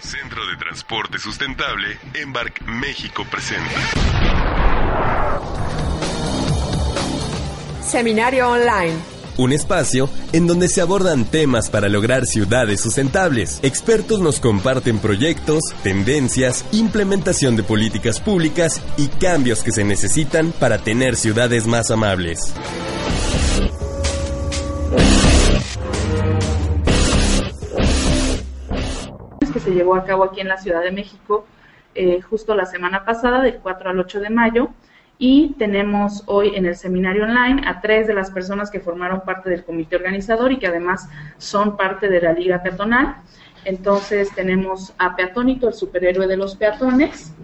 Centro de Transporte Sustentable, Embark México presente. Seminario Online. Un espacio en donde se abordan temas para lograr ciudades sustentables. Expertos nos comparten proyectos, tendencias, implementación de políticas públicas y cambios que se necesitan para tener ciudades más amables. Se llevó a cabo aquí en la Ciudad de México eh, justo la semana pasada, del 4 al 8 de mayo, y tenemos hoy en el seminario online a tres de las personas que formaron parte del comité organizador y que además son parte de la Liga Peatonal. Entonces tenemos a Peatónito, el superhéroe de los peatones.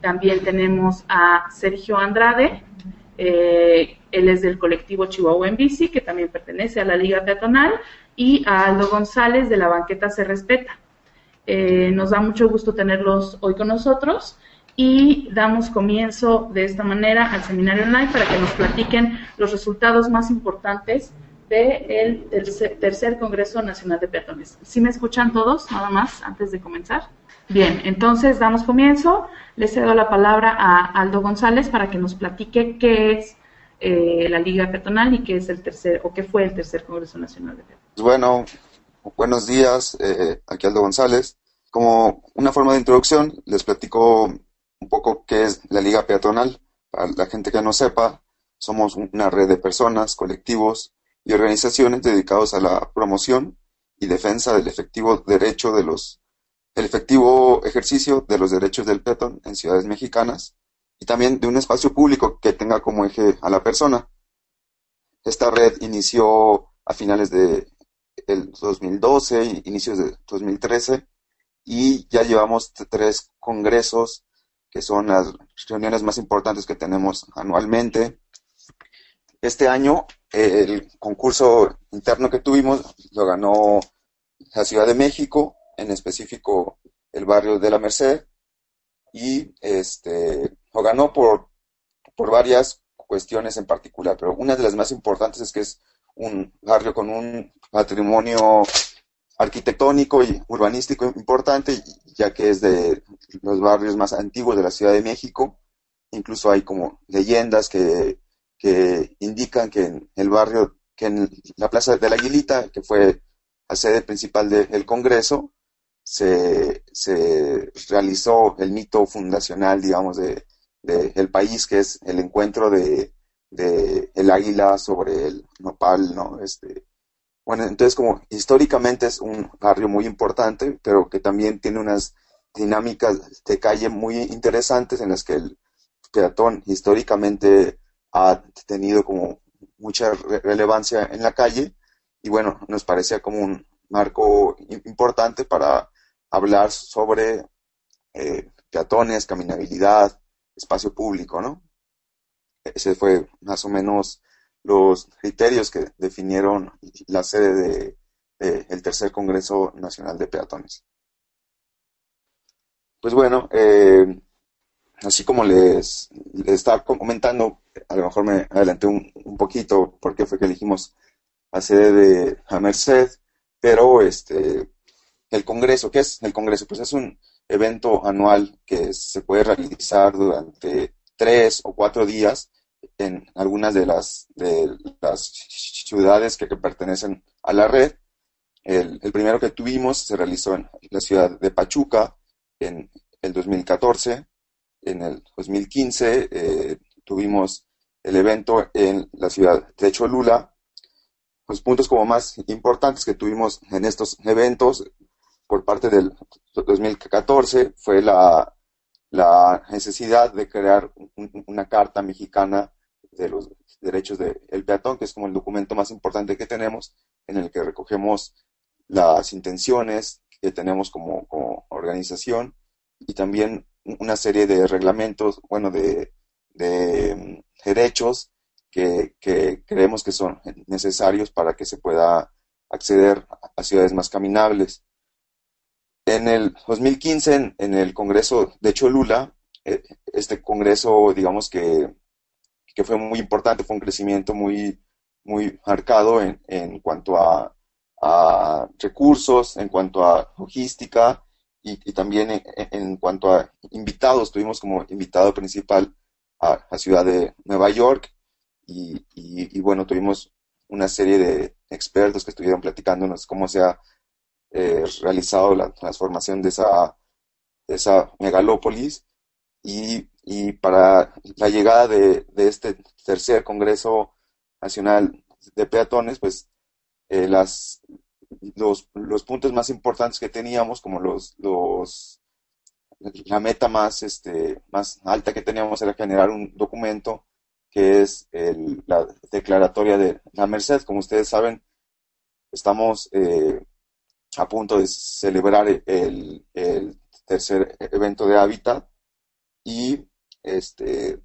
También tenemos a Sergio Andrade, eh, él es del colectivo Chihuahua en Bici, que también pertenece a la Liga Peatonal, y a Aldo González de la banqueta Se Respeta. Eh, nos da mucho gusto tenerlos hoy con nosotros y damos comienzo de esta manera al seminario online para que nos platiquen los resultados más importantes del tercer Congreso Nacional de Peatones. ¿Sí me escuchan todos, nada más, antes de comenzar? Bien, entonces damos comienzo. Le cedo la palabra a Aldo González para que nos platique qué es eh, la Liga Peatonal y qué es el tercer, o qué fue el tercer Congreso Nacional de Peatones. Bueno, buenos días, eh, aquí Aldo González. Como una forma de introducción, les platico un poco qué es la Liga Peatonal. Para la gente que no sepa, somos una red de personas, colectivos y organizaciones dedicados a la promoción y defensa del efectivo derecho de los el efectivo ejercicio de los derechos del peatón en ciudades mexicanas y también de un espacio público que tenga como eje a la persona. Esta red inició a finales de el 2012, inicios de 2013 y ya llevamos tres congresos que son las reuniones más importantes que tenemos anualmente. Este año el concurso interno que tuvimos lo ganó la Ciudad de México, en específico el barrio de la Merced, y este lo ganó por, por varias cuestiones en particular, pero una de las más importantes es que es un barrio con un patrimonio arquitectónico y urbanístico importante, ya que es de los barrios más antiguos de la Ciudad de México. Incluso hay como leyendas que, que indican que en el barrio, que en la Plaza de la Aguilita, que fue la sede principal del Congreso, se, se, realizó el mito fundacional, digamos, de, de, el país, que es el encuentro de, de el águila sobre el nopal, ¿no? Este, bueno, entonces como históricamente es un barrio muy importante, pero que también tiene unas dinámicas de calle muy interesantes en las que el peatón históricamente ha tenido como mucha relevancia en la calle y bueno, nos parecía como un marco importante para hablar sobre eh, peatones, caminabilidad, espacio público, ¿no? Ese fue más o menos los criterios que definieron la sede de, el tercer Congreso Nacional de Peatones. Pues bueno, eh, así como les, estaba comentando, a lo mejor me adelanté un, poquito porque fue que elegimos la sede de la Merced, pero este, el Congreso, ¿qué es el Congreso? Pues es un evento anual que se puede realizar durante tres o cuatro días en algunas de las, de las ciudades que, pertenecen a la red. El, primero que tuvimos se realizó en la ciudad de Pachuca en el 2014. En el 2015 eh, tuvimos el evento en la ciudad de Cholula. Los puntos como más importantes que tuvimos en estos eventos por parte del 2014 fue la, la necesidad de crear una carta mexicana de los derechos del peatón, que es como el documento más importante que tenemos, en el que recogemos las intenciones que tenemos como, organización y también una serie de reglamentos, bueno, de, de derechos que, que, creemos que son necesarios para que se pueda acceder a ciudades más caminables. En el 2015, en, el Congreso de Cholula, eh, este Congreso, digamos que, que, fue muy importante, fue un crecimiento muy, muy marcado en, en cuanto a, a, recursos, en cuanto a logística y, también en, cuanto a invitados. Tuvimos como invitado principal a la ciudad de Nueva York y, y, bueno, tuvimos una serie de expertos que estuvieron platicándonos cómo se ha eh, realizado la transformación de esa, de esa megalópolis y, y, para la llegada de, de, este tercer Congreso Nacional de Peatones, pues eh, las, los, los, puntos más importantes que teníamos, como los, los la meta más, este, más alta que teníamos era generar un documento que es la declaratoria de la Merced. Como ustedes saben, estamos eh, a punto de celebrar el, tercer evento de hábitat y este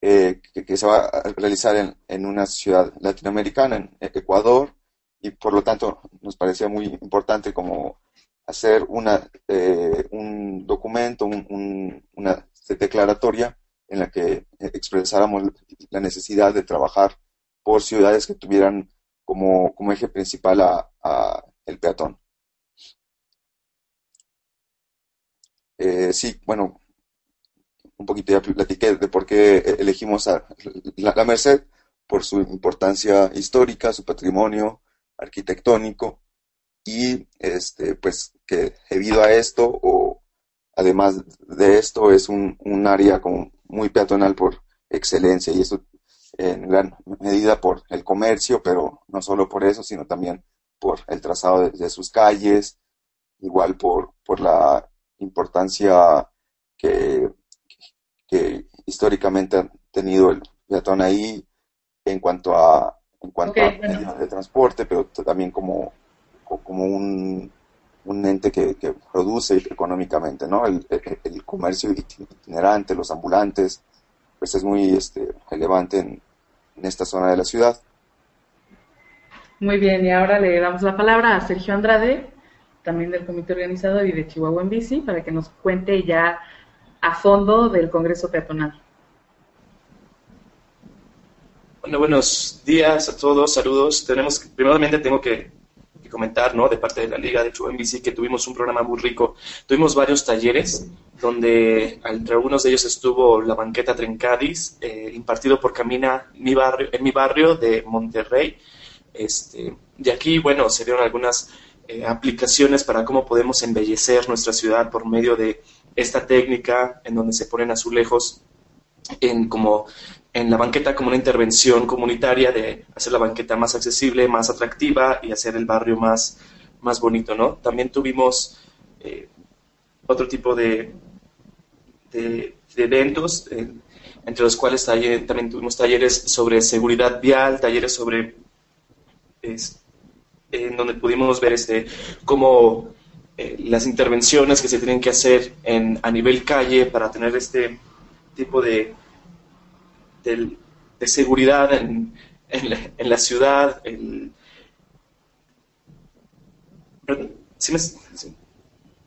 eh, que, se va a realizar en, en, una ciudad latinoamericana, en Ecuador, y por lo tanto nos parecía muy importante como hacer una, eh, un documento, una declaratoria en la que expresáramos la necesidad de trabajar por ciudades que tuvieran como, como eje principal a, el peatón. Eh, sí, bueno, un poquito ya platiqué de por qué elegimos a la, Merced, por su importancia histórica, su patrimonio arquitectónico y este pues que debido a esto o además de esto es un, un área como muy peatonal por excelencia y eso en gran medida por el comercio, pero no solo por eso, sino también por el trazado de, sus calles, igual por, por la importancia que, que, históricamente ha tenido el peatón ahí en cuanto a en cuanto a medios de transporte, pero también como, como un, un ente que, que, produce económicamente, ¿no? El, el, comercio itinerante, los ambulantes, pues es muy este, relevante en, en esta zona de la ciudad. Muy bien, y ahora le damos la palabra a Sergio Andrade, también del comité organizador y de Chihuahua en Bici, para que nos cuente ya a fondo del Congreso Peatonal. Bueno, buenos días a todos, saludos. Tenemos, primeramente tengo que comentar, ¿no? De parte de la Liga de Chihuahua en Bici, que tuvimos un programa muy rico. Tuvimos varios talleres, donde entre algunos de ellos estuvo la banqueta Trencadis, eh, impartido por Camina mi barrio, en mi barrio de Monterrey. Este, de aquí, bueno, se dieron algunas eh, aplicaciones para cómo podemos embellecer nuestra ciudad por medio de esta técnica en donde se ponen azulejos en como en la banqueta como una intervención comunitaria de hacer la banqueta más accesible, más atractiva y hacer el barrio más, más bonito, ¿no? También tuvimos eh, otro tipo de, de, eventos, eh, entre los cuales también tuvimos talleres sobre seguridad vial, talleres sobre, en donde pudimos ver este, cómo eh, las intervenciones que se tienen que hacer en, a nivel calle para tener este tipo de de seguridad en, en, la, ciudad. ¿sí me,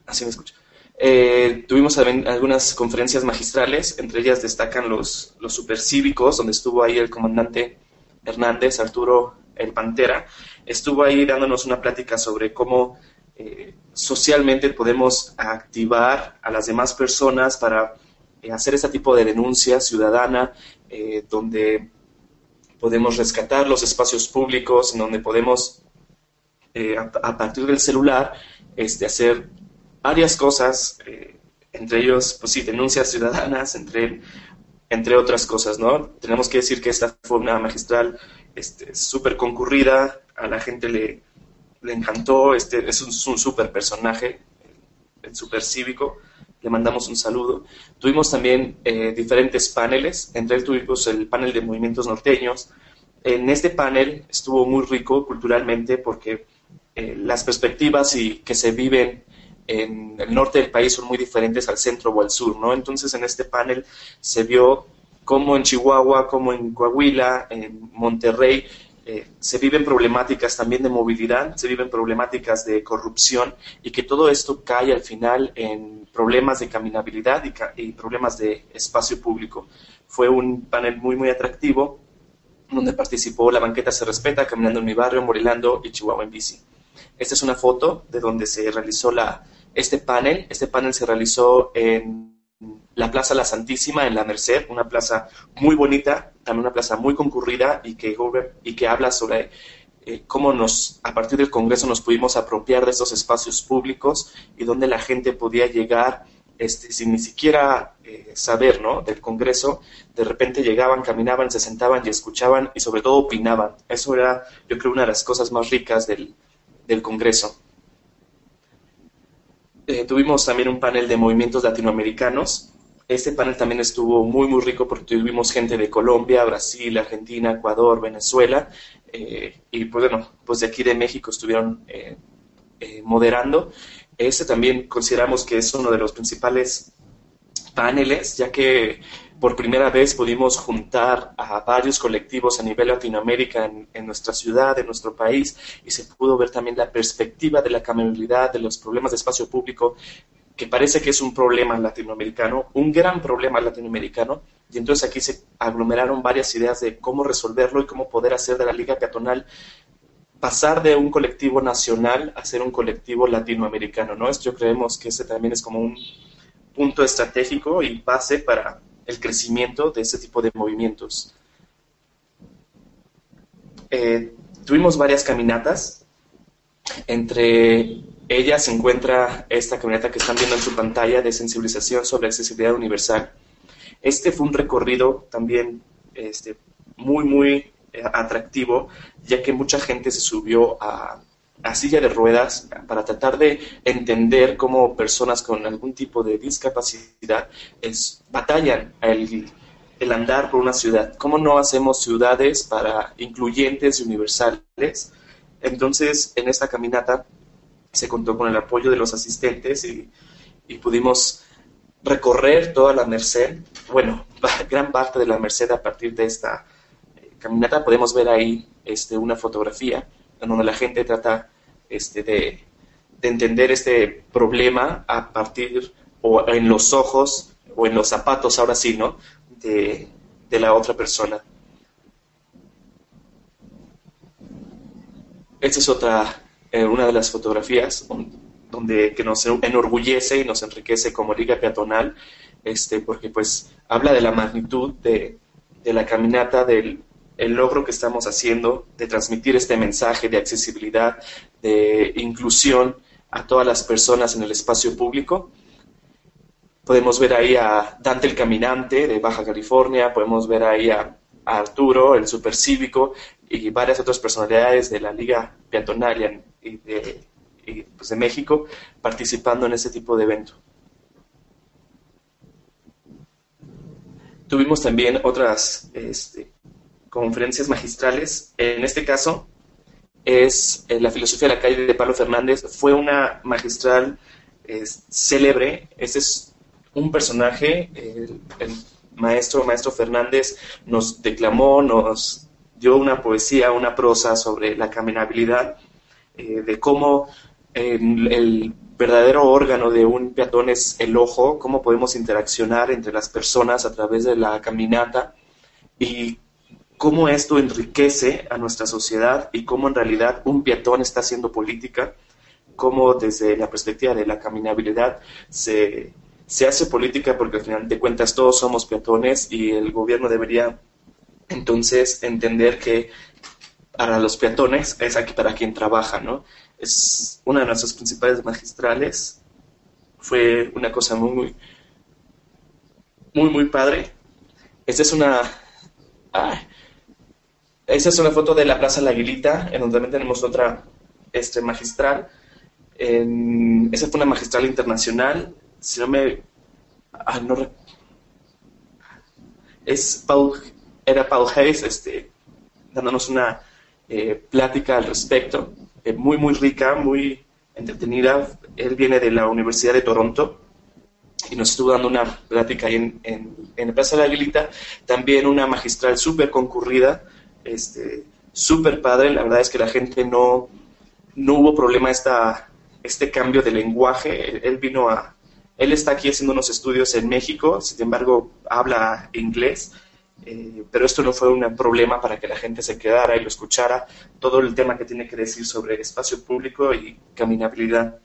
así me escucho. Eh, tuvimos algunas conferencias magistrales, entre ellas destacan los, los supercívicos, donde estuvo ahí el comandante Hernández, Arturo el Pantera, estuvo ahí dándonos una plática sobre cómo eh, socialmente podemos activar a las demás personas para hacer este tipo de denuncia ciudadana eh, donde podemos rescatar los espacios públicos, en donde podemos, eh, a, partir del celular, este, hacer varias cosas, eh, entre ellos, pues sí, denuncias ciudadanas, entre, entre otras cosas, ¿no? Tenemos que decir que esta fue una magistral súper este, concurrida, a la gente le, le encantó, este, es un súper personaje, el súper cívico, le mandamos un saludo. Tuvimos también eh, diferentes paneles, entre ellos tuvimos el panel de movimientos norteños. En este panel estuvo muy rico culturalmente porque eh, las perspectivas y que se viven en el norte del país son muy diferentes al centro o al sur, ¿no? Entonces en este panel se vio cómo en Chihuahua, como en Coahuila, en Monterrey, eh, se viven problemáticas también de movilidad, se viven problemáticas de corrupción y que todo esto cae al final en problemas de caminabilidad y, problemas de espacio público. Fue un panel muy, muy atractivo donde participó La Banqueta Se Respeta, Caminando en mi barrio, Morilando y Chihuahua en bici. Esta es una foto de donde se realizó la, este panel. Este panel se realizó en la Plaza La Santísima, en La Merced, una plaza muy bonita, también una plaza muy concurrida y que, y que habla sobre eh, cómo nos, a partir del Congreso nos pudimos apropiar de estos espacios públicos y donde la gente podía llegar este, sin ni siquiera eh, saber ¿no? del Congreso, de repente llegaban, caminaban, se sentaban y escuchaban y sobre todo opinaban. Eso era, yo creo, una de las cosas más ricas del, del Congreso. Eh, tuvimos también un panel de movimientos latinoamericanos. Este panel también estuvo muy, muy rico porque tuvimos gente de Colombia, Brasil, Argentina, Ecuador, Venezuela. Eh, y pues bueno, pues de aquí de México estuvieron eh, moderando. Este también consideramos que es uno de los principales paneles, ya que por primera vez pudimos juntar a varios colectivos a nivel Latinoamérica en, nuestra ciudad, en nuestro país, y se pudo ver también la perspectiva de la caminabilidad, de los problemas de espacio público, que parece que es un problema latinoamericano, un gran problema latinoamericano, y entonces aquí se aglomeraron varias ideas de cómo resolverlo y cómo poder hacer de la Liga Peatonal pasar de un colectivo nacional a ser un colectivo latinoamericano, ¿no? Esto creemos que ese también es como un punto estratégico y base para el crecimiento de ese tipo de movimientos. Eh, tuvimos varias caminatas. Entre ellas se encuentra esta caminata que están viendo en su pantalla de sensibilización sobre accesibilidad universal. Este fue un recorrido también este, muy, muy eh, atractivo, ya que mucha gente se subió a a silla de ruedas para tratar de entender cómo personas con algún tipo de discapacidad es, batallan el, el andar por una ciudad. ¿Cómo no hacemos ciudades para incluyentes y universales? Entonces, en esta caminata se contó con el apoyo de los asistentes y, y pudimos recorrer toda la Merced, bueno, gran parte de la Merced a partir de esta eh, caminata. Podemos ver ahí este, una fotografía en donde la gente trata este, de, entender este problema a partir o en los ojos o en los zapatos, ahora sí, ¿no? De, la otra persona. Esta es otra, eh, una de las fotografías donde que nos enorgullece y nos enriquece como liga peatonal, este, porque pues habla de la magnitud de, de la caminata del el logro que estamos haciendo de transmitir este mensaje de accesibilidad, de inclusión a todas las personas en el espacio público. Podemos ver ahí a Dante el Caminante de Baja California, podemos ver ahí a, Arturo, el supercívico, y varias otras personalidades de la Liga Peatonal y de, pues, de México participando en este tipo de evento. Tuvimos también otras este, conferencias magistrales. En este caso es eh, la filosofía de la calle de Pablo Fernández. Fue una magistral célebre. Este es un personaje, el, maestro, maestro Fernández nos declamó, nos dio una poesía, una prosa sobre la caminabilidad, eh, de cómo el verdadero órgano de un peatón es el ojo, cómo podemos interaccionar entre las personas a través de la caminata y cómo esto enriquece a nuestra sociedad y cómo en realidad un peatón está haciendo política, cómo desde la perspectiva de la caminabilidad se, hace política porque al final de cuentas todos somos peatones y el gobierno debería entonces entender que para los peatones es aquí para quien trabaja, ¿no? Es una de nuestras principales magistrales. Fue una cosa muy, muy, muy, padre. Esta es una... Esa es una foto de la Plaza La Aguilita, en donde también tenemos otra este, magistral. esa fue una magistral internacional. Si no me. Ah, no, es Paul, era Paul Hayes este, dándonos una eh, plática al respecto. eh, muy, muy rica, muy entretenida. Él viene de la Universidad de Toronto y nos estuvo dando una plática ahí en, en, en el Plaza la Aguilita. También una magistral súper concurrida, este, súper padre. La verdad es que la gente no, no hubo problema esta, este cambio de lenguaje. Él, vino a, él está aquí haciendo unos estudios en México, sin embargo habla inglés, eh, pero esto no fue un problema para que la gente se quedara y lo escuchara, todo el tema que tiene que decir sobre espacio público y caminabilidad.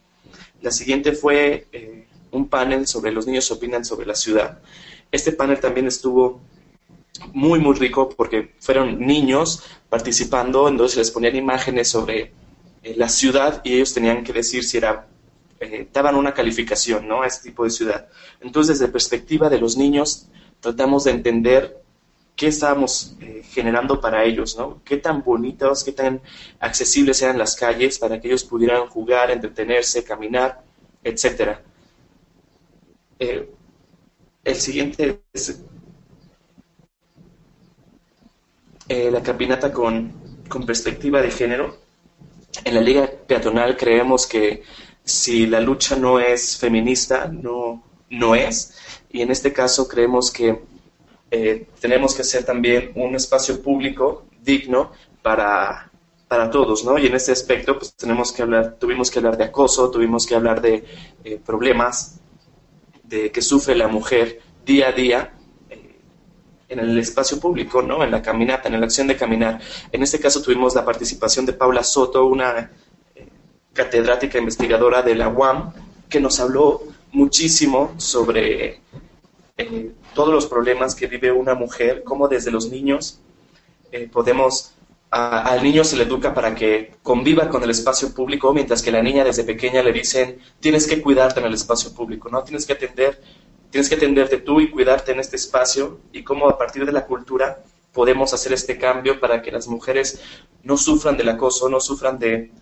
La siguiente fue eh, un panel sobre los niños opinan sobre la ciudad. Este panel también estuvo muy, muy rico porque fueron niños participando, entonces les ponían imágenes sobre eh, la ciudad y ellos tenían que decir si era, eh, daban una calificación ¿no? a este tipo de ciudad. Entonces, desde perspectiva de los niños, tratamos de entender qué estábamos eh, generando para ellos, ¿no? Qué tan bonitos, qué tan accesibles eran las calles para que ellos pudieran jugar, entretenerse, caminar, etcétera. el siguiente es la caminata con, con perspectiva de género en la liga peatonal creemos que si la lucha no es feminista, no, no es. Y en este caso creemos que eh, tenemos que hacer también un espacio público digno para, para todos, ¿no? Y en este aspecto, pues tenemos que hablar, tuvimos que hablar de acoso, tuvimos que hablar de eh, problemas de que sufre la mujer día a día en el espacio público, ¿no? En la caminata, en la acción de caminar. En este caso tuvimos la participación de Paula Soto, una eh, catedrática investigadora de la UAM, que nos habló muchísimo sobre eh, todos los problemas que vive una mujer, cómo desde los niños eh, podemos al niño se le educa para que conviva con el espacio público, mientras que la niña desde pequeña le dicen, tienes que cuidarte en el espacio público, ¿no? Tienes que atender tienes que atenderte tú y cuidarte en este espacio y cómo a partir de la cultura podemos hacer este cambio para que las mujeres no sufran del acoso, no sufran de,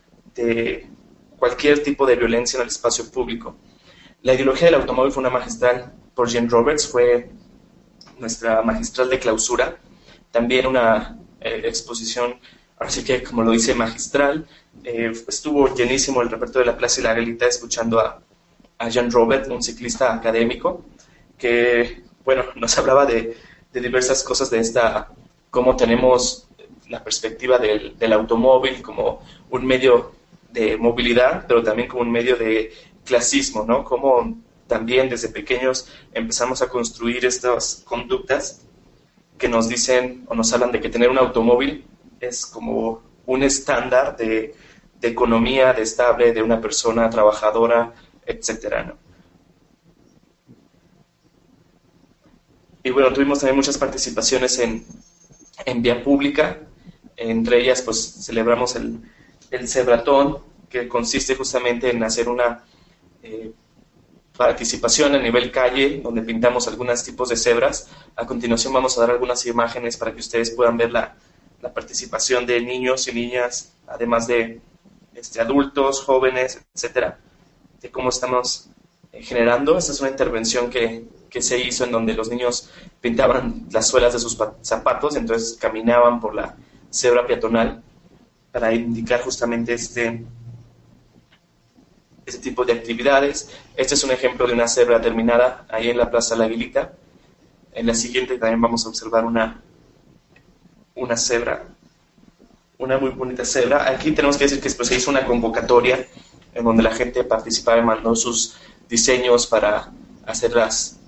cualquier tipo de violencia en el espacio público. La ideología del automóvil fue una magistral por Jane Roberts, fue nuestra magistral de clausura, también una eh, exposición, así que como lo dice magistral, eh, estuvo llenísimo el repertorio de la Plaza y la Galita escuchando a, a Jean Robert, un ciclista académico, que, bueno, nos hablaba de, diversas cosas de esta, cómo tenemos la perspectiva del, automóvil como un medio de movilidad, pero también como un medio de clasismo, ¿no? Cómo también desde pequeños empezamos a construir estas conductas que nos dicen o nos hablan de que tener un automóvil es como un estándar de, de economía, de estable, de una persona trabajadora, etcétera. Y bueno, tuvimos también muchas participaciones en, en vía pública, entre ellas pues celebramos el, el Cebratón, que consiste justamente en hacer una eh, participación a nivel calle, donde pintamos algunos tipos de cebras. A continuación vamos a dar algunas imágenes para que ustedes puedan ver la, la participación de niños y niñas, además de este, adultos, jóvenes, etcétera, de cómo estamos eh, generando. Esta es una intervención que, que se hizo en donde los niños pintaban las suelas de sus zapatos, entonces caminaban por la cebra peatonal para indicar justamente este, este tipo de actividades. Este es un ejemplo de una cebra terminada ahí en la Plaza La Aguilita. En la siguiente también vamos a observar una, una cebra, una muy bonita cebra. Aquí tenemos que decir que después se hizo una convocatoria en donde la gente participaba y mandó sus diseños para hacer las,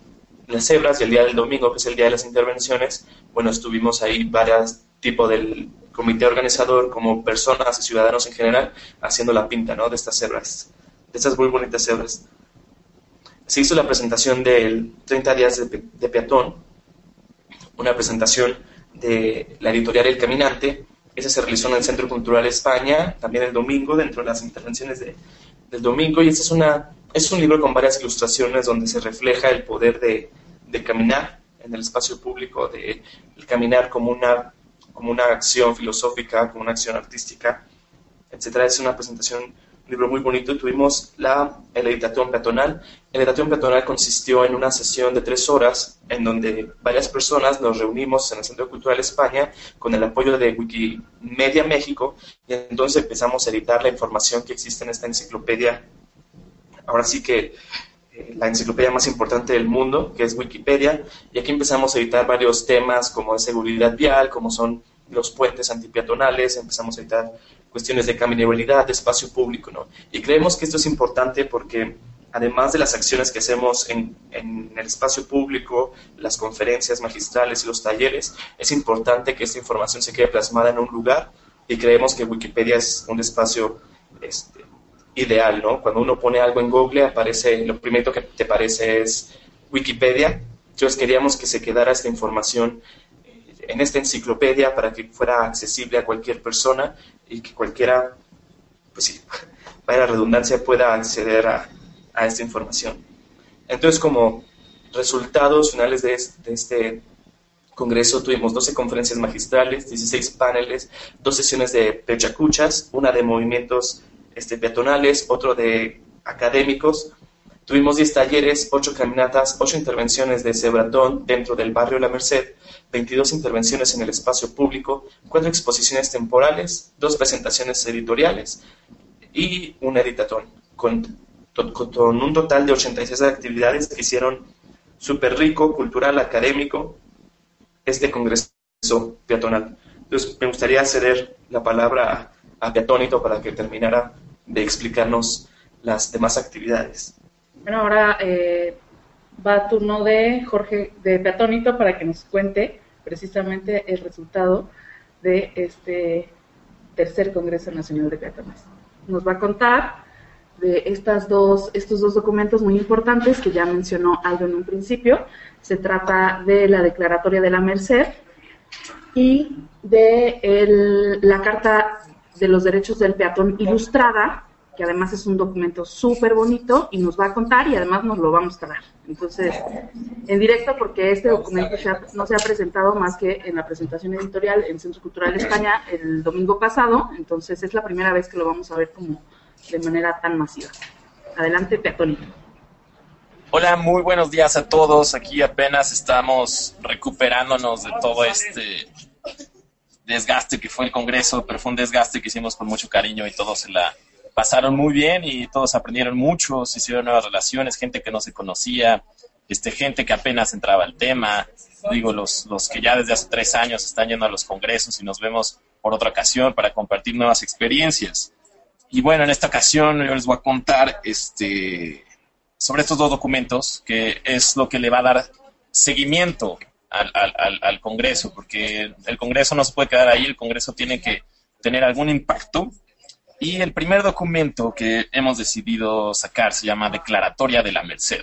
las cebras y el día del domingo, que es el día de las intervenciones, bueno, estuvimos ahí varios tipos del comité organizador, como personas y ciudadanos en general, haciendo la pinta, ¿no? De estas cebras, de estas muy bonitas cebras. Se hizo la presentación del 30 días de, de peatón, una presentación de la editorial El Caminante, esa se realizó en el Centro Cultural España, también el domingo, dentro de las intervenciones de, del domingo, y esta es una es un libro con varias ilustraciones donde se refleja el poder de, caminar en el espacio público, de caminar como una, como una acción filosófica, como una acción artística, etcétera. Es una presentación libro muy bonito. Tuvimos la, editación peatonal. El editación peatonal consistió en una sesión de tres horas en donde varias personas nos reunimos en el Centro Cultural España con el apoyo de Wikimedia México y entonces empezamos a editar la información que existe en esta enciclopedia. Ahora sí que eh, la enciclopedia más importante del mundo, que es Wikipedia, y aquí empezamos a editar varios temas como seguridad vial, como son los puentes antipeatonales, empezamos a editar cuestiones de caminabilidad, de espacio público, ¿no? Y creemos que esto es importante porque además de las acciones que hacemos en, en, el espacio público, las conferencias magistrales y los talleres, es importante que esta información se quede plasmada en un lugar y creemos que Wikipedia es un espacio este, ideal, ¿no? Cuando uno pone algo en Google, aparece, lo primero que te aparece es Wikipedia. Entonces queríamos que se quedara esta información en esta enciclopedia para que fuera accesible a cualquier persona y que cualquiera, pues sí, para la redundancia, pueda acceder a, a esta información. Entonces, como resultados finales de este, congreso tuvimos 12 conferencias magistrales, 16 paneles, dos sesiones de pechacuchas, una de movimientos este, peatonales, otro de académicos. Tuvimos 10 talleres, 8 caminatas, 8 intervenciones de cebratón dentro del barrio La Merced, 22 intervenciones en el espacio público, 4 exposiciones temporales, 2 presentaciones editoriales y un editatón, con, con un total de 86 actividades que hicieron súper rico, cultural, académico, este congreso peatonal. Entonces, me gustaría ceder la palabra a Peatónito para que terminara de explicarnos las demás actividades. Bueno, ahora eh, va turno de Jorge de Peatónito para que nos cuente precisamente el resultado de este tercer Congreso Nacional de Peatones. Nos va a contar de estas dos, estos dos documentos muy importantes que ya mencionó Aldo en un principio. Se trata de la Declaratoria de la Merced y de la Carta de los Derechos del Peatón Ilustrada, que además es un documento súper bonito y nos va a contar y además nos lo vamos a dar. Entonces, en directo, porque este documento no se ha presentado más que en la presentación editorial en Centro Cultural España el domingo pasado, entonces es la primera vez que lo vamos a ver como de manera tan masiva. Adelante, Peatónito. Hola, muy buenos días a todos. Aquí apenas estamos recuperándonos de todo este desgaste que fue el Congreso, pero fue un desgaste que hicimos con mucho cariño y todos se la pasaron muy bien y todos aprendieron mucho, se hicieron nuevas relaciones, gente que no se conocía, este, gente que apenas entraba al tema, digo, los, los que ya desde hace tres años están yendo a los congresos y nos vemos por otra ocasión para compartir nuevas experiencias. Y bueno, en esta ocasión yo les voy a contar este, sobre estos dos documentos, que es lo que le va a dar seguimiento al, al, al, Congreso, porque el Congreso no se puede quedar ahí, el Congreso tiene que tener algún impacto. Y el primer documento que hemos decidido sacar se llama Declaratoria de la Merced.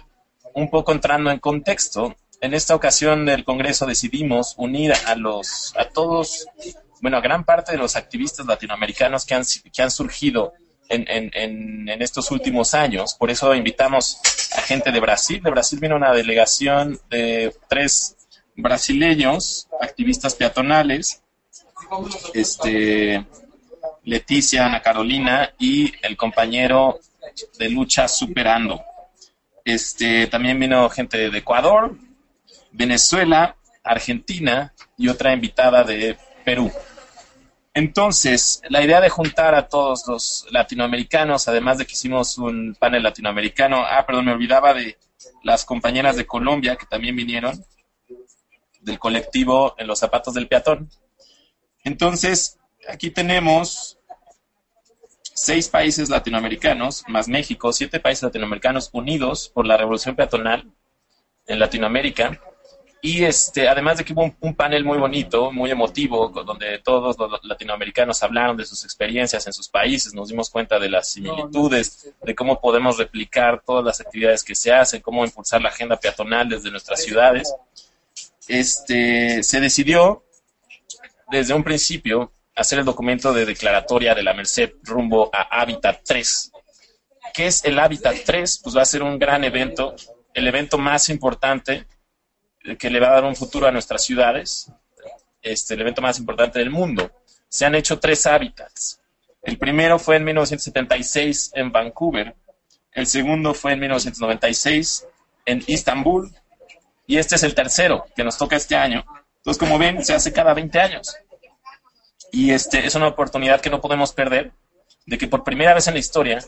Un poco entrando en contexto, en esta ocasión del Congreso decidimos unir a los, a todos, bueno, a gran parte de los activistas latinoamericanos que han, que han surgido en, en, en, estos últimos años. Por eso invitamos a gente de Brasil. De Brasil vino una delegación de tres brasileños, activistas peatonales, este, Leticia, Ana Carolina y el compañero de lucha Superando. Este, también vino gente de Ecuador, Venezuela, Argentina y otra invitada de Perú. Entonces, la idea de juntar a todos los latinoamericanos, además de que hicimos un panel latinoamericano, ah, perdón, me olvidaba de las compañeras de Colombia que también vinieron, del colectivo En los zapatos del peatón. Entonces, aquí tenemos seis países latinoamericanos, más México, siete países latinoamericanos unidos por la revolución peatonal en Latinoamérica. Y este, además de que hubo un, panel muy bonito, muy emotivo, donde todos los latinoamericanos hablaron de sus experiencias en sus países, nos dimos cuenta de las similitudes, de cómo podemos replicar todas las actividades que se hacen, cómo impulsar la agenda peatonal desde nuestras ciudades. Este, se decidió desde un principio hacer el documento de declaratoria de la Merced rumbo a Hábitat 3. ¿Qué es el Hábitat 3? Pues va a ser un gran evento, el evento más importante que le va a dar un futuro a nuestras ciudades, este, el evento más importante del mundo. Se han hecho tres hábitats. El primero fue en 1976 en Vancouver, el segundo fue en 1996 en Istambul y este es el tercero que nos toca este año. Entonces, como ven, se hace cada 20 años. Y este es una oportunidad que no podemos perder de que por primera vez en la historia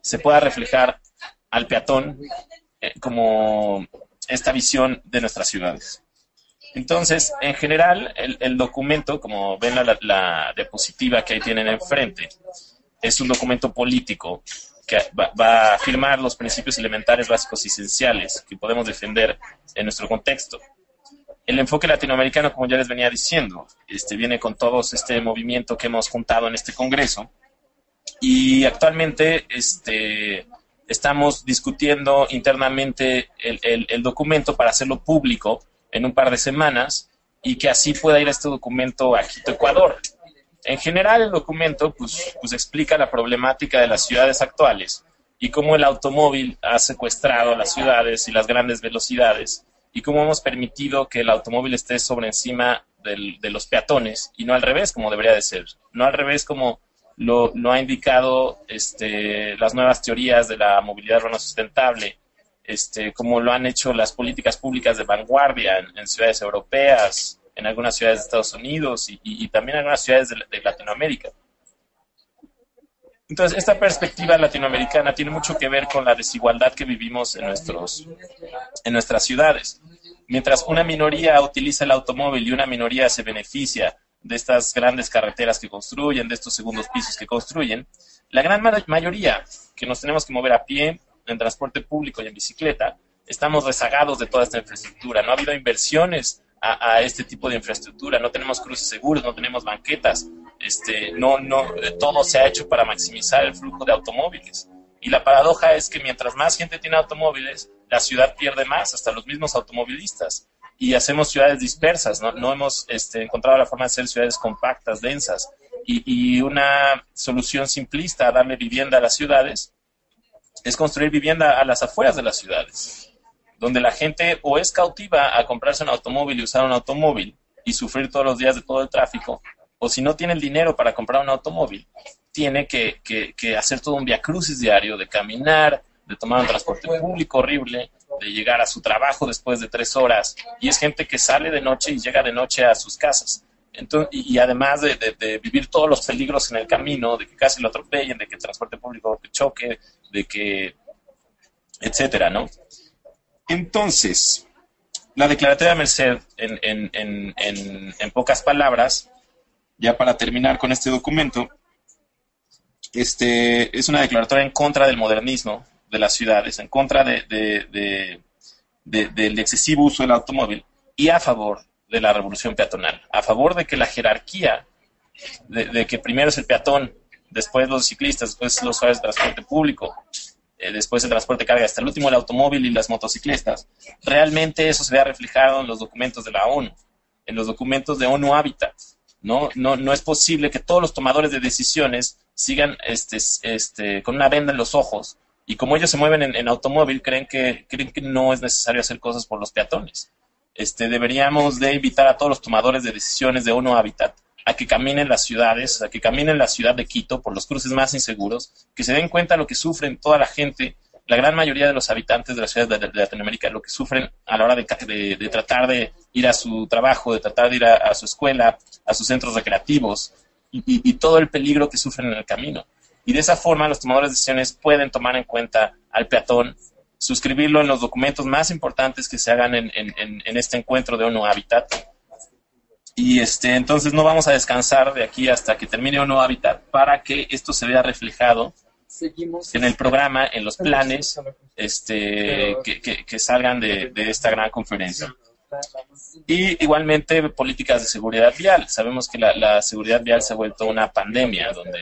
se pueda reflejar al peatón eh, como esta visión de nuestras ciudades. Entonces, en general, el, documento, como ven la, la, diapositiva que ahí tienen enfrente, es un documento político que va, a afirmar los principios elementales, básicos y esenciales que podemos defender en nuestro contexto. El enfoque latinoamericano, como ya les venía diciendo, este, viene con todo este movimiento que hemos juntado en este Congreso y actualmente este, estamos discutiendo internamente el, documento para hacerlo público en un par de semanas y que así pueda ir este documento a Quito, Ecuador. En general, el documento pues, pues explica la problemática de las ciudades actuales y cómo el automóvil ha secuestrado las ciudades y las grandes velocidades y cómo hemos permitido que el automóvil esté sobre encima de los peatones y no al revés como debería de ser, no al revés como lo, ha indicado este, las nuevas teorías de la movilidad urbana sustentable, este, como lo han hecho las políticas públicas de vanguardia en ciudades europeas, en algunas ciudades de Estados Unidos y, también en algunas ciudades de, Latinoamérica. Entonces, esta perspectiva latinoamericana tiene mucho que ver con la desigualdad que vivimos en, nuestros, nuestras ciudades. Mientras una minoría utiliza el automóvil y una minoría se beneficia de estas grandes carreteras que construyen, de estos segundos pisos que construyen, la gran mayoría que nos tenemos que mover a pie, en transporte público y en bicicleta, estamos rezagados de toda esta infraestructura. No ha habido inversiones a, este tipo de infraestructura. No tenemos cruces seguros, no tenemos banquetas. Este, no, no, todo se ha hecho para maximizar el flujo de automóviles. Y la paradoja es que mientras más gente tiene automóviles, la ciudad pierde más, hasta los mismos automovilistas. Y hacemos ciudades dispersas, no, no hemos este, encontrado la forma de hacer ciudades compactas, densas. Y, y, una solución simplista a darle vivienda a las ciudades es construir vivienda a las afueras de las ciudades donde la gente o es cautiva a comprarse un automóvil y usar un automóvil y sufrir todos los días de todo el tráfico, si no tiene el dinero para comprar un automóvil, tiene que, hacer todo un via crucis diario de caminar, de tomar un transporte público horrible, de llegar a su trabajo después de tres horas, y es gente que sale de noche y llega de noche a sus casas. Entonces, y, además de, vivir todos los peligros en el camino, de que casi lo atropellen, de que el transporte público choque, de que, etcétera, ¿no? Entonces, la declaratoria de Merced, en, pocas palabras, ya para terminar con este documento, este, es una declaratoria en contra del modernismo de las ciudades, en contra de, del excesivo uso del automóvil y a favor de la revolución peatonal, a favor de que la jerarquía, de, que primero es el peatón, después los ciclistas, después los usuarios de transporte público, eh, después el transporte de carga, hasta el último el automóvil y las motocicletas. Realmente eso se ve reflejado en los documentos de la ONU, en los documentos de ONU Habitat. ¿No? No, no es posible que todos los tomadores de decisiones sigan este, este, con una venda en los ojos y como ellos se mueven en, automóvil, creen que, creen que no es necesario hacer cosas por los peatones. Este, deberíamos de invitar a todos los tomadores de decisiones de ONU Habitat a que caminen las ciudades, a que caminen la ciudad de Quito por los cruces más inseguros, que se den cuenta de lo que sufren toda la gente, la gran mayoría de los habitantes de las ciudades de, Latinoamérica, lo que sufren a la hora de, tratar de ir a su trabajo, de tratar de ir a, su escuela, a sus centros recreativos y, todo el peligro que sufren en el camino. Y de esa forma los tomadores de decisiones pueden tomar en cuenta al peatón, suscribirlo en los documentos más importantes que se hagan en, este encuentro de ONU Habitat y este, entonces no vamos a descansar de aquí hasta que termine o no Hábitat para que esto se vea reflejado en el programa, en los planes este, que, salgan de, esta gran conferencia. Y igualmente políticas de seguridad vial. Sabemos que la, seguridad vial se ha vuelto una pandemia donde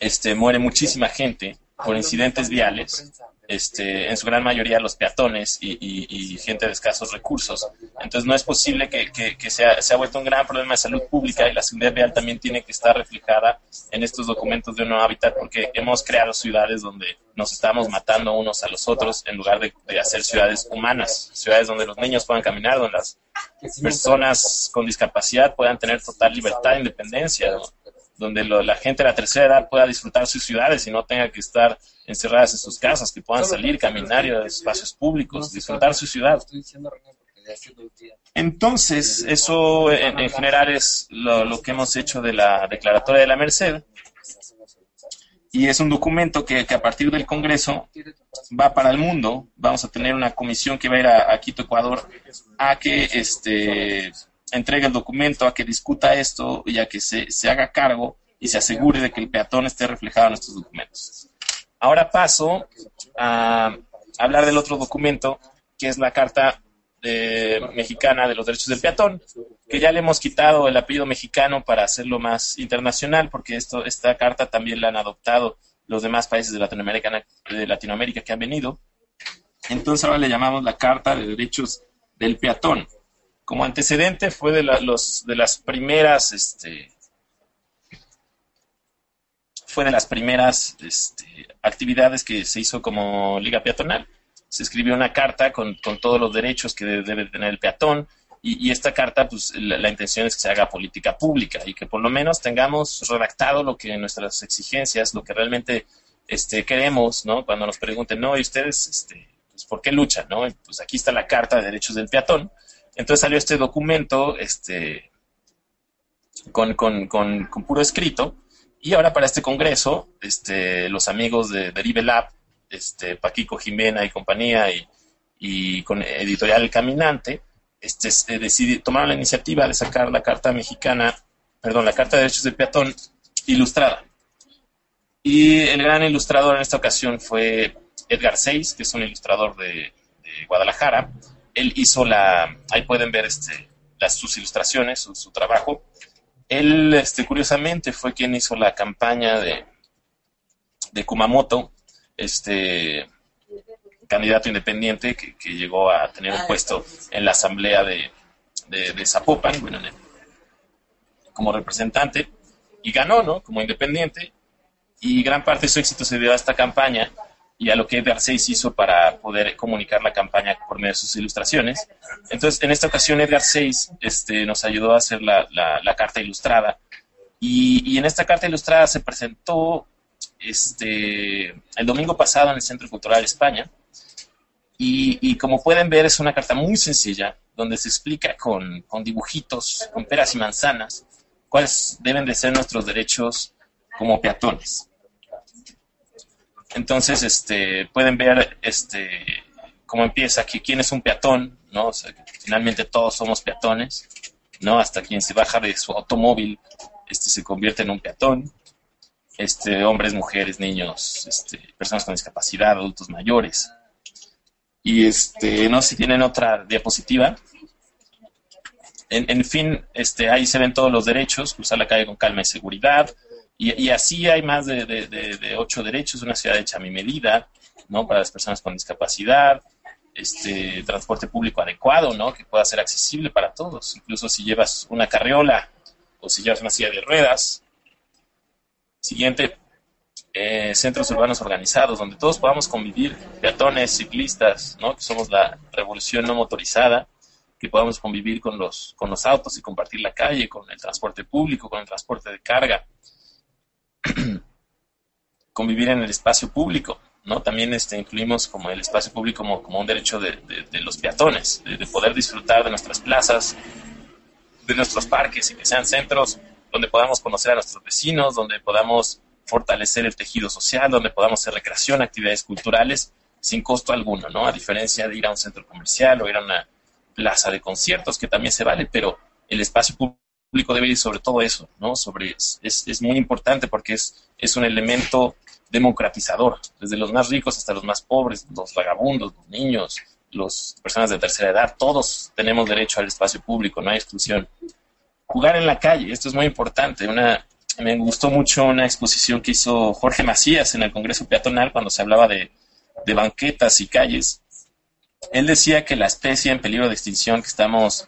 este, muere muchísima gente por incidentes viales este, en su gran mayoría los peatones y, gente de escasos recursos. Entonces no es posible que, que, se, ha, vuelto un gran problema de salud pública y la seguridad vial también tiene que estar reflejada en estos documentos de un nuevo hábitat porque hemos creado ciudades donde nos estamos matando unos a los otros en lugar de, hacer ciudades humanas, ciudades donde los niños puedan caminar, donde las personas con discapacidad puedan tener total libertad e independencia, donde la gente de la tercera edad pueda disfrutar sus ciudades y no tenga que estar encerradas en sus casas, que puedan salir, caminar a espacios públicos, disfrutar su ciudad. Entonces, eso en, general es lo, que hemos hecho de la Declaratoria de la Merced. Y es un documento que, a partir del Congreso va para el mundo. Vamos a tener una comisión que va a ir a, Quito, Ecuador, a que este, entregue el documento, a que discuta esto y a que se, se haga cargo y se asegure de que el peatón esté reflejado en estos documentos. Ahora paso a hablar del otro documento, que es la Carta Mexicana de los Derechos del Peatón, que ya le hemos quitado el apellido mexicano para hacerlo más internacional, porque esto, esta carta también la han adoptado los demás países de Latinoamérica, de Latinoamérica que han venido. Entonces ahora le llamamos la Carta de Derechos del Peatón. Como antecedente fue de, los, de las primeras este, fue de las primeras este, actividades que se hizo como Liga Peatonal. Se escribió una carta con, todos los derechos que debe tener el peatón y, esta carta, pues la, intención es que se haga política pública y que por lo menos tengamos redactado lo que nuestras exigencias, lo que realmente este, queremos, ¿no? Cuando nos pregunten, no, ¿y ustedes este, pues, por qué luchan, no? Pues aquí está la Carta de Derechos del Peatón. Entonces salió este documento este, con, con, con puro escrito y ahora para este congreso, este, los amigos de Derive Lab, este, Paquico Jimena y compañía y, con Editorial Caminante, este, eh, tomaron la iniciativa de sacar la carta mexicana, perdón, la Carta de Derechos del Peatón ilustrada. Y el gran ilustrador en esta ocasión fue Edgar Seis, que es un ilustrador de, Guadalajara. Él hizo la, ahí pueden ver este, las, sus ilustraciones, su trabajo. Él, este, curiosamente, fue quien hizo la campaña de, de Kumamoto, este candidato independiente que, llegó a tener un puesto en la asamblea de, de, Zapopan, como representante, y ganó, ¿no? Como independiente, y gran parte de su éxito se dio a esta campaña y a lo que Edgar Seis hizo para poder comunicar la campaña por medio de sus ilustraciones. Entonces, en esta ocasión, Edgar Seis este, nos ayudó a hacer la, la, carta ilustrada. Y, y, en esta carta ilustrada se presentó este, el domingo pasado en el Centro Cultural España. Y, y, como pueden ver, es una carta muy sencilla, donde se explica con, con dibujitos, con peras y manzanas, cuáles deben de ser nuestros derechos como peatones. Entonces, este, pueden ver este, cómo empieza aquí, quién es un peatón, ¿no? O sea, que finalmente todos somos peatones, ¿no? Hasta quien se baja de su automóvil, este, se convierte en un peatón. Este, hombres, mujeres, niños, este, personas con discapacidad, adultos mayores. Y este, no si tienen otra diapositiva. En, en, fin, este, ahí se ven todos los derechos, cruzar la calle con calma y seguridad, y, así hay más de, ocho derechos, una ciudad hecha a mi medida, ¿no? Para las personas con discapacidad, este transporte público adecuado, ¿no? Que pueda ser accesible para todos, incluso si llevas una carriola o si llevas una silla de ruedas. Siguiente, eh, centros urbanos organizados, donde todos podamos convivir, peatones, ciclistas, ¿no? Que somos la revolución no motorizada, que podamos convivir con los, con los autos y compartir la calle, con el transporte público, con el transporte de carga. convivir en el espacio público, ¿no? También este, incluimos como el espacio público como, un derecho de, los peatones, de, poder disfrutar de nuestras plazas, de nuestros parques y que sean centros donde podamos conocer a nuestros vecinos, donde podamos fortalecer el tejido social, donde podamos hacer recreación, actividades culturales sin costo alguno, ¿no? A diferencia de ir a un centro comercial o ir a una plaza de conciertos, que también se vale, pero el espacio público público debe ir sobre todo eso, ¿no? Sobre, es, es muy importante porque es, es un elemento democratizador, desde los más ricos hasta los más pobres, los vagabundos, los niños, las personas de tercera edad, todos tenemos derecho al espacio público, no hay exclusión. Jugar en la calle, esto es muy importante. Una, me gustó mucho una exposición que hizo Jorge Macías en el Congreso Peatonal cuando se hablaba de, de banquetas y calles. Él decía que la especie en peligro de extinción que estamos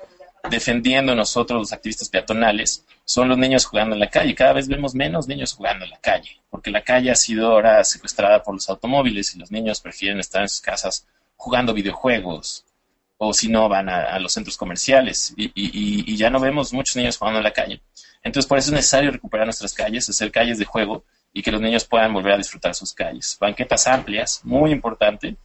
defendiendo nosotros los activistas peatonales son los niños jugando en la calle. Cada vez vemos menos niños jugando en la calle, porque la calle ha sido ahora secuestrada por los automóviles y los niños prefieren estar en sus casas jugando videojuegos, o si no van a, los centros comerciales y, y, ya no vemos muchos niños jugando en la calle. Entonces por eso es necesario recuperar nuestras calles, hacer calles de juego y que los niños puedan volver a disfrutar sus calles. Banquetas amplias, muy importante.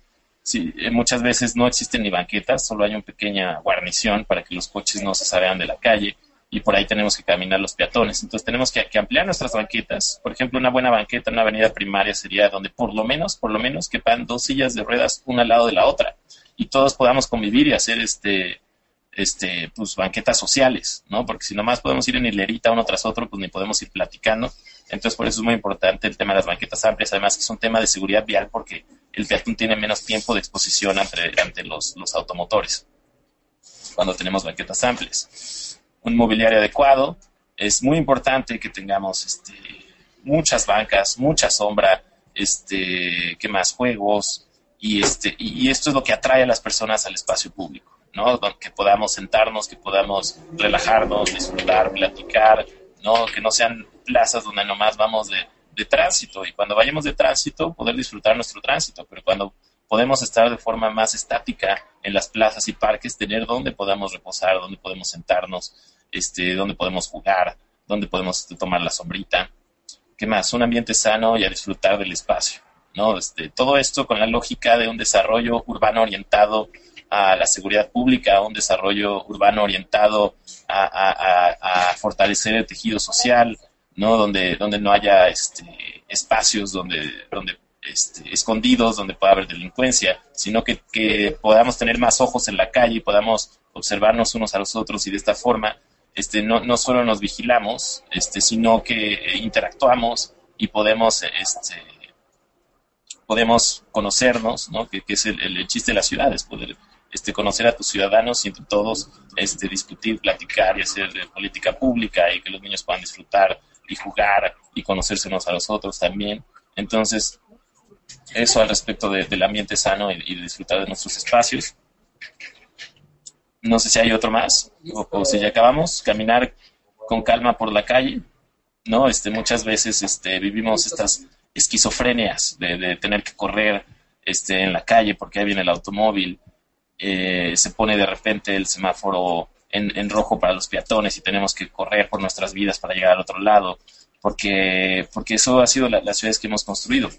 Sí, eh, muchas veces no existen ni banquetas, solo hay una pequeña guarnición para que los coches no se salgan de la calle y por ahí tenemos que caminar los peatones. Entonces tenemos que, ampliar nuestras banquetas. Por ejemplo, una buena banqueta en una avenida primaria sería donde por lo menos, por lo menos quepan dos sillas de ruedas una al lado de la otra y todos podamos convivir y hacer este este, pues banquetas sociales, ¿no? Porque si nomás podemos ir en hilerita uno tras otro, pues ni podemos ir platicando. Entonces, por eso es muy importante el tema de las banquetas amplias. Además, que es un tema de seguridad vial porque el peatón tiene menos tiempo de exposición ante, ante los, los automotores cuando tenemos banquetas amplias un mobiliario adecuado. Es muy importante que tengamos este, muchas bancas, mucha sombra, este, que más juegos y este y, esto es lo que atrae a las personas al espacio público, ¿no? Que podamos sentarnos, que podamos relajarnos, disfrutar, platicar, ¿no? Que no sean plazas donde nomás vamos de, de tránsito y cuando vayamos de tránsito poder disfrutar nuestro tránsito, pero cuando podemos estar de forma más estática en las plazas y parques, tener donde podamos reposar, donde podemos sentarnos, este, donde podemos jugar, donde podemos tomar la sombrita. ¿Qué más? Un ambiente sano y a disfrutar del espacio. ¿no? Este, todo esto con la lógica de un desarrollo urbano orientado a la seguridad pública, un desarrollo urbano orientado a, fortalecer el tejido social, ¿no? Donde, donde no haya este, espacios donde, donde este, escondidos donde pueda haber delincuencia, sino que, podamos tener más ojos en la calle y podamos observarnos unos a los otros y de esta forma este, no, no solo nos vigilamos, este, sino que interactuamos y podemos, este, podemos conocernos, ¿no? que, es el, chiste de las ciudades, poder este, conocer a tus ciudadanos y entre todos este, discutir, platicar y hacer política pública y que los niños puedan disfrutar y jugar y conocerse unos a los otros también. Entonces, eso al respecto del ambiente sano y, de disfrutar de nuestros espacios. No sé si hay otro más o, si ya acabamos. Caminar con calma por la calle, ¿no? Este, muchas veces este, vivimos estas esquizofrenias de, tener que correr este, en la calle porque ahí viene el automóvil, eh, se pone de repente el semáforo en, rojo para los peatones y tenemos que correr por nuestras vidas para llegar al otro lado, porque, porque eso ha sido las ciudades que hemos construido.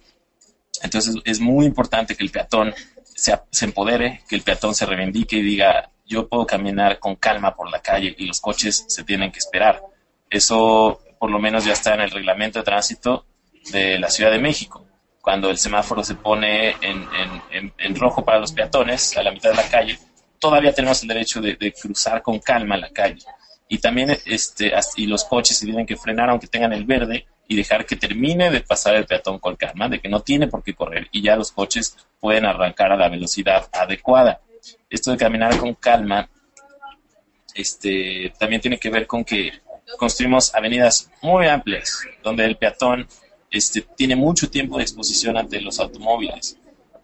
Entonces es muy importante que el peatón se, se, empodere, que el peatón se reivindique y diga, yo puedo caminar con calma por la calle y los coches se tienen que esperar. Eso por lo menos ya está en el reglamento de tránsito de la Ciudad de México. Cuando el semáforo se pone en, en, en, rojo para los peatones a la mitad de la calle, todavía tenemos el derecho de, de cruzar con calma la calle. Y también este, y los coches se tienen que frenar aunque tengan el verde y dejar que termine de pasar el peatón con calma, de que no tiene por qué correr y ya los coches pueden arrancar a la velocidad adecuada. Esto de caminar con calma este, también tiene que ver con que construimos avenidas muy amplias, donde el peatón este, tiene mucho tiempo de exposición ante los automóviles.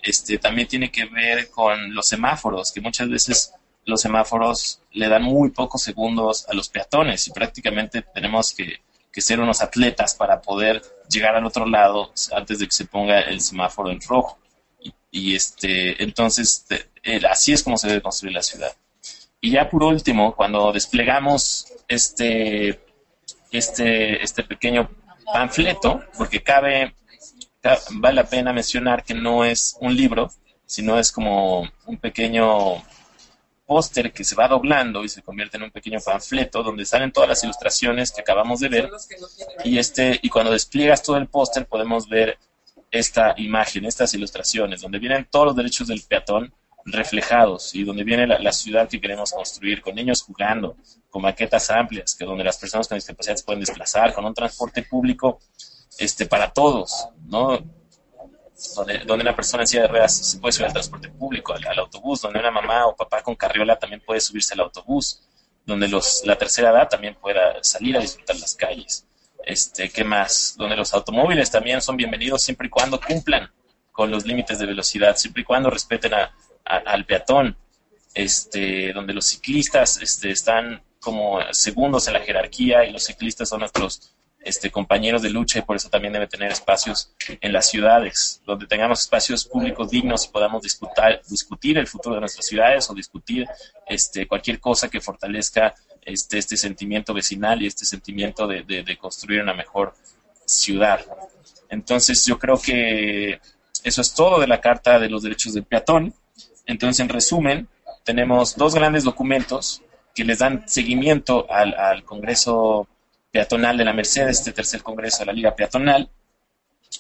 Este, también tiene que ver con los semáforos, que muchas veces los semáforos le dan muy pocos segundos a los peatones y prácticamente tenemos que ser unos atletas para poder llegar al otro lado antes de que se ponga el semáforo en rojo. Y, este, entonces, así es como se debe construir la ciudad. Y ya por último, cuando desplegamos este, este, este pequeño panfleto, porque cabe, vale la pena mencionar que no es un libro, sino es como un pequeño póster que se va doblando y se convierte en un pequeño panfleto donde salen todas las ilustraciones que acabamos de ver. Y este y cuando despliegas todo el póster podemos ver esta imagen, estas ilustraciones donde vienen todos los derechos del peatón reflejados y donde viene la, ciudad que queremos construir con niños jugando, con maquetas amplias, que donde las personas con discapacidad se pueden desplazar, con un transporte público este para todos, ¿no? donde, donde una persona en silla de ruedas se puede subir al transporte público, al, autobús, donde una mamá o papá con carriola también puede subirse al autobús, donde los, la tercera edad también pueda salir a disfrutar las calles. Este, ¿Qué más? Donde los automóviles también son bienvenidos siempre y cuando cumplan con los límites de velocidad, siempre y cuando respeten a, al peatón, este, donde los ciclistas este, están como segundos en la jerarquía y los ciclistas son nuestros este, compañeros de lucha y por eso también debe tener espacios en las ciudades, donde tengamos espacios públicos dignos y podamos discutir, discutir el futuro de nuestras ciudades o discutir este, cualquier cosa que fortalezca este, este sentimiento vecinal y este sentimiento de, de construir una mejor ciudad. Entonces yo creo que eso es todo de la Carta de los Derechos del Peatón. Entonces, en resumen, tenemos dos grandes documentos que les dan seguimiento al, al Congreso Peatonal de la Merced, este tercer Congreso de la Liga Peatonal.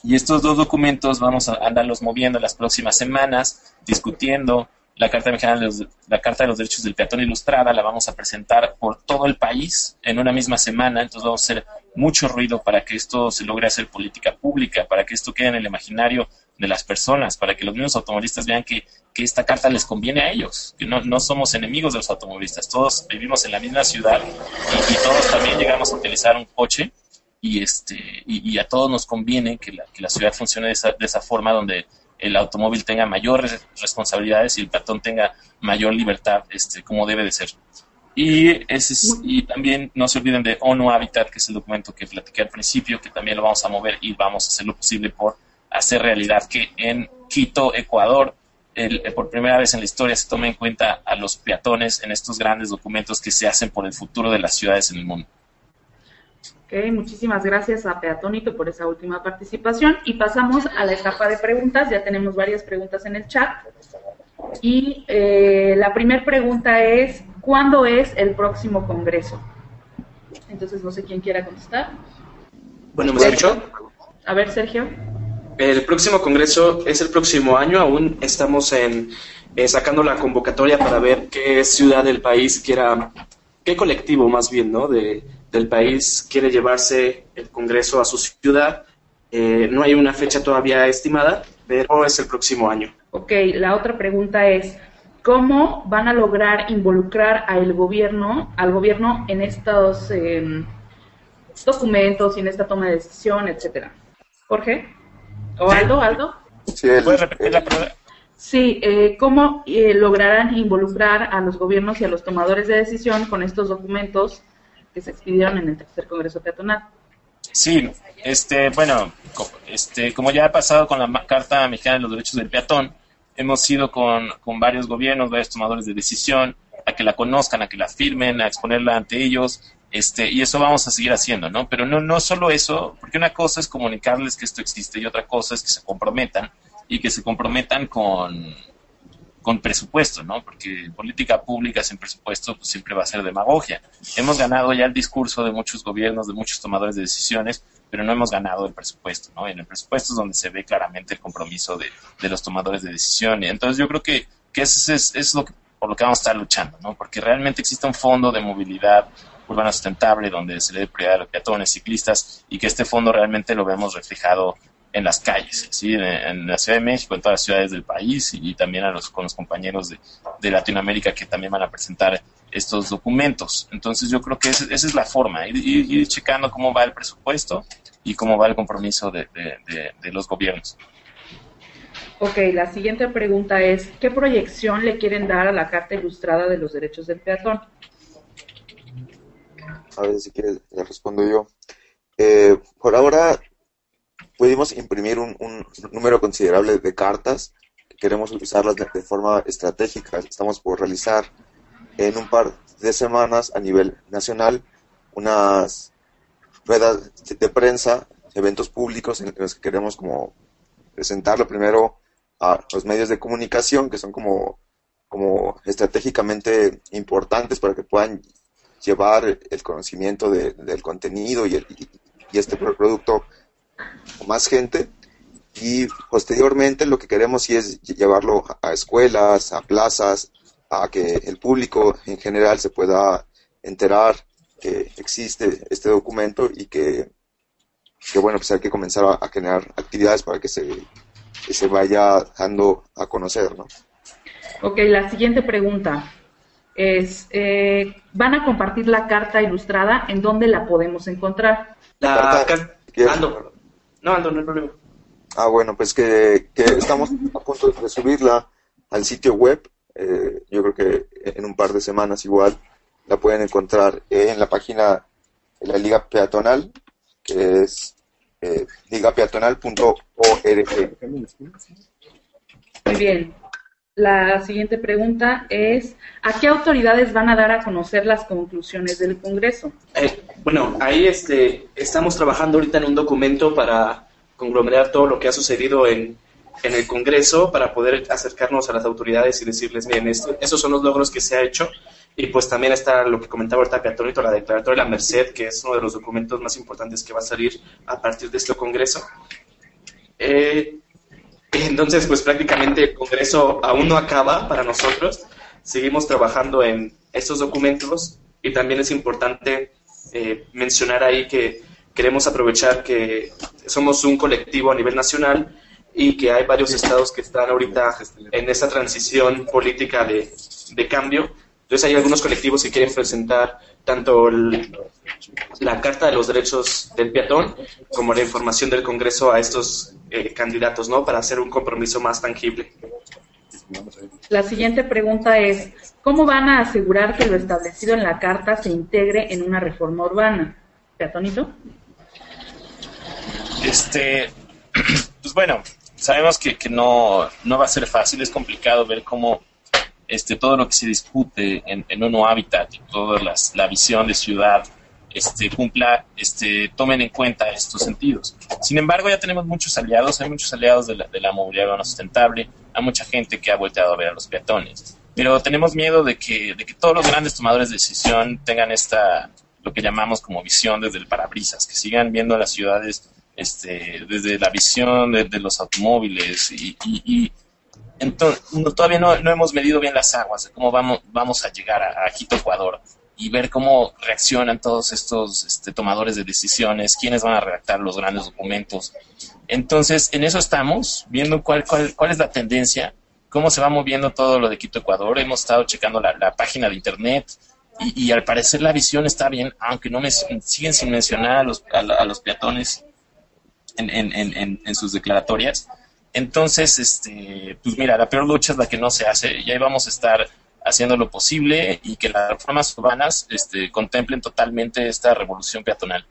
Y estos dos documentos vamos a andarlos moviendo en las próximas semanas, discutiendo, la Carta, de la Carta de los Derechos del Peatón Ilustrada la vamos a presentar por todo el país en una misma semana, entonces vamos a hacer mucho ruido para que esto se logre hacer política pública, para que esto quede en el imaginario de las personas, para que los mismos automovilistas vean que, esta carta les conviene a ellos, que no, no, somos enemigos de los automovilistas, todos vivimos en la misma ciudad y, todos también llegamos a utilizar un coche y, este, y, a todos nos conviene que la, que la ciudad funcione de esa, de esa forma donde el automóvil tenga mayores responsabilidades y el peatón tenga mayor libertad, este, como debe de ser. Y, ese y también no se olviden de ONU Habitat, que es el documento que platiqué al principio, que también lo vamos a mover y vamos a hacer lo posible por hacer realidad que en Quito, Ecuador, el, por primera vez en la historia se tome en cuenta a los peatones en estos grandes documentos que se hacen por el futuro de las ciudades en el mundo. Ok, muchísimas gracias a Peatónito por esa última participación y pasamos a la etapa de preguntas. Ya tenemos varias preguntas en el chat. Y eh, la primera pregunta es, ¿cuándo es el próximo congreso? Entonces, no sé quién quiera contestar. Bueno, ¿me escuchó? A ver, Sergio. El próximo congreso es el próximo año. Aún estamos en, eh, sacando la convocatoria para ver qué ciudad del país quiera, qué colectivo más bien, ¿no? De, del país quiere llevarse el Congreso a su ciudad. Eh, no hay una fecha todavía estimada, pero es el próximo año. Ok, la otra pregunta es, ¿cómo van a lograr involucrar al gobierno, al gobierno en estos em, documentos y en esta toma de decisión, etcétera? Jorge? ¿O Aldo? ¿Aldo? Sí, ¿Puedes repetir la pregunta? Sí, eh, ¿cómo eh, lograrán involucrar a los gobiernos y a los tomadores de decisión con estos documentos que se expidieron en el tercer Congreso Peatonal. Sí, este, bueno, este, como ya ha pasado con la Carta Mexicana de los Derechos del Peatón, hemos ido con, con varios gobiernos, varios tomadores de decisión, a que la conozcan, a que la firmen, a exponerla ante ellos, este, y eso vamos a seguir haciendo, ¿no? Pero no, no solo eso, porque una cosa es comunicarles que esto existe y otra cosa es que se comprometan y que se comprometan con, con presupuesto, ¿no? Porque política pública sin presupuesto pues, siempre va a ser demagogia. Hemos ganado ya el discurso de muchos gobiernos, de muchos tomadores de decisiones, pero no hemos ganado el presupuesto, ¿no? En el presupuesto es donde se ve claramente el compromiso de, de los tomadores de decisiones. Entonces yo creo que, que eso es, es lo que, por lo que vamos a estar luchando, ¿no? Porque realmente existe un fondo de movilidad urbana sustentable donde se le dé prioridad a los peatones, ciclistas y que este fondo realmente lo vemos reflejado en las calles, ¿sí? en, la Ciudad de México, en todas las ciudades del país y, también a los, con los compañeros de, de, Latinoamérica que también van a presentar estos documentos. Entonces yo creo que esa, es la forma, ir, checando cómo va el presupuesto y cómo va el compromiso de, de, los gobiernos. Ok, la siguiente pregunta es, ¿qué proyección le quieren dar a la Carta Ilustrada de los Derechos del Peatón? A ver si quieres, le respondo yo. Eh, por ahora pudimos imprimir un, número considerable de cartas que queremos usarlas de, forma estratégica. Estamos por realizar en un par de semanas a nivel nacional unas ruedas de, prensa, eventos públicos en los que queremos como presentarlo primero a los medios de comunicación que son como, como estratégicamente importantes para que puedan llevar el conocimiento del contenido y, el, y este producto más gente y posteriormente lo que queremos sí es llevarlo a escuelas, a plazas, a que el público en general se pueda enterar que existe este documento y que, que bueno, pues hay que comenzar a, generar actividades para que se, se vaya dando a conocer, ¿no? Ok, la siguiente pregunta es, eh, ¿van a compartir la carta ilustrada? ¿En dónde la podemos encontrar? La, carta, no, no, no hay problema. Ah, bueno, pues que, estamos a punto de subirla al sitio web. Eh, yo creo que en un par de semanas igual la pueden encontrar en la página de la Liga Peatonal, que es eh, ligapeatonal.org. Muy bien. La siguiente pregunta es, ¿a qué autoridades van a dar a conocer las conclusiones del Congreso? Eh, bueno, ahí este, estamos trabajando ahorita en un documento para conglomerar todo lo que ha sucedido en, en el Congreso para poder acercarnos a las autoridades y decirles, miren, esto, esos son los logros que se ha hecho. Y pues también está lo que comentaba ahorita Peatonito, la declaratoria de la Merced, que es uno de los documentos más importantes que va a salir a partir de este Congreso. Eh, entonces, pues prácticamente el Congreso aún no acaba para nosotros. Seguimos trabajando en estos documentos y también es importante eh, mencionar ahí que queremos aprovechar que somos un colectivo a nivel nacional y que hay varios estados que están ahorita en esa transición política de, de cambio. Entonces hay algunos colectivos que quieren presentar tanto el, la Carta de los Derechos del Peatón como la información del Congreso a estos eh, candidatos, ¿no? Para hacer un compromiso más tangible. La siguiente pregunta es, ¿cómo van a asegurar que lo establecido en la Carta se integre en una reforma urbana? Peatonito. Este, pues bueno, sabemos que, que no, no va a ser fácil, es complicado ver cómo este, todo lo que se discute en, en un hábitat y toda las, la visión de ciudad este, cumpla, este, tomen en cuenta estos sentidos. Sin embargo, ya tenemos muchos aliados, hay muchos aliados de la, de la movilidad urbana sustentable, hay mucha gente que ha volteado a ver a los peatones, pero tenemos miedo de que, de que todos los grandes tomadores de decisión tengan esta, lo que llamamos como visión desde el parabrisas, que sigan viendo las ciudades este, desde la visión de, de los automóviles y, y, y entonces, todavía no, no, hemos medido bien las aguas de cómo vamos, vamos a llegar a, Quito, Ecuador, y ver cómo reaccionan todos estos este, tomadores de decisiones, quiénes van a redactar los grandes documentos. Entonces, en eso estamos, viendo cuál, cuál, cuál es la tendencia, cómo se va moviendo todo lo de Quito, Ecuador. Hemos estado checando la, la página de Internet y, y, al parecer la visión está bien, aunque no me, siguen sin mencionar a los, a, a los peatones en, en, en, en sus declaratorias. Entonces, este, pues mira, la peor lucha es la que no se hace y ahí vamos a estar haciendo lo posible y que las reformas urbanas este, contemplen totalmente esta revolución peatonal.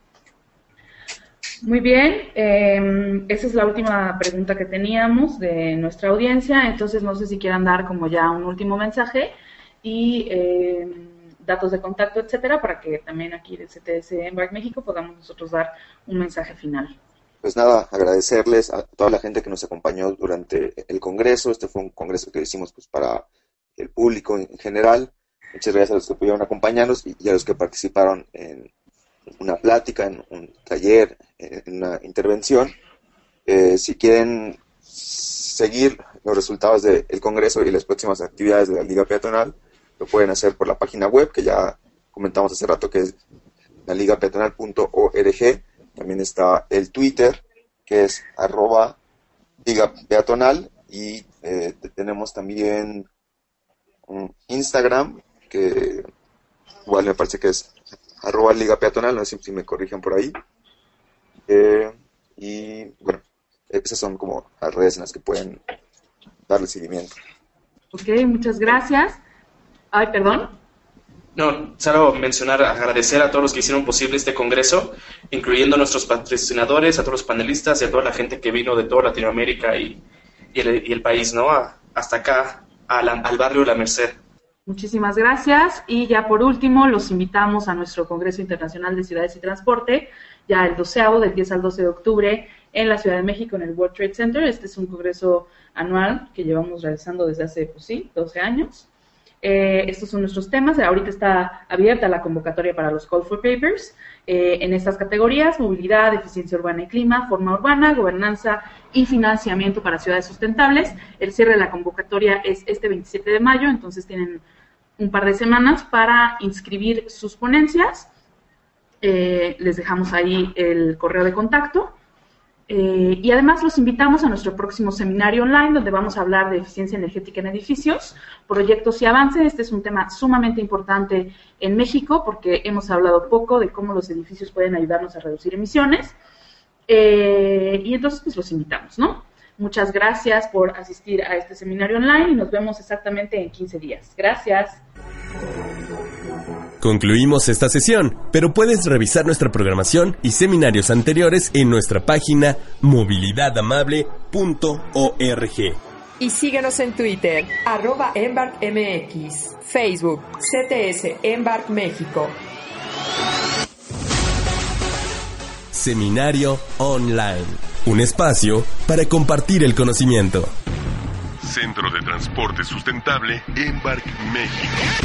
Muy bien, eh, esa es la última pregunta que teníamos de nuestra audiencia, entonces no sé si quieran dar como ya un último mensaje y eh, datos de contacto, etcétera, para que también aquí del CTS Embark México podamos nosotros dar un mensaje final. Pues nada, agradecerles a toda la gente que nos acompañó durante el Congreso. Este fue un Congreso que hicimos pues para el público en general. Muchas gracias a los que pudieron acompañarnos y a los que participaron en una plática, en un taller, en una intervención. Eh, si quieren seguir los resultados del Congreso y las próximas actividades de la Liga Peatonal, lo pueden hacer por la página web que ya comentamos hace rato que es la ligapeatonal.org. También está el Twitter que es arroba Liga Peatonal y eh, tenemos también un Instagram, que igual me parece que es arroba liga peatonal, no sé si me corrigen por ahí. Eh, y bueno, esas son como las redes en las que pueden darle seguimiento. Ok, muchas gracias. Ay, perdón. No, solo mencionar, agradecer a todos los que hicieron posible este congreso, incluyendo a nuestros patrocinadores, a todos los panelistas y a toda la gente que vino de toda Latinoamérica y, el, país, ¿no? Hasta acá al, barrio La Merced. Muchísimas gracias. Y ya por último, los invitamos a nuestro Congreso Internacional de Ciudades y Transporte, ya el doceavo, del 10 al 12 de octubre, en la Ciudad de México, en el World Trade Center. Este es un congreso anual que llevamos realizando desde hace, pues sí, 12 años. Eh, estos son nuestros temas. Ahorita está abierta la convocatoria para los Call for Papers eh, en estas categorías, movilidad, eficiencia urbana y clima, forma urbana, gobernanza y financiamiento para ciudades sustentables. El cierre de la convocatoria es este 27 de mayo, entonces tienen un par de semanas para inscribir sus ponencias. Eh, les dejamos ahí el correo de contacto. Eh, y además los invitamos a nuestro próximo seminario online donde vamos a hablar de eficiencia energética en edificios, proyectos y avance. Este es un tema sumamente importante en México porque hemos hablado poco de cómo los edificios pueden ayudarnos a reducir emisiones. Eh, y entonces pues los invitamos, ¿no? Muchas gracias por asistir a este seminario online y nos vemos exactamente en 15 días. Gracias. Concluimos esta sesión, pero puedes revisar nuestra programación y seminarios anteriores en nuestra página movilidadamable.org. Y síguenos en Twitter, arroba EmbarkMX, Facebook, CTS Embark México. Seminario Online, un espacio para compartir el conocimiento. Centro de Transporte Sustentable Embark México.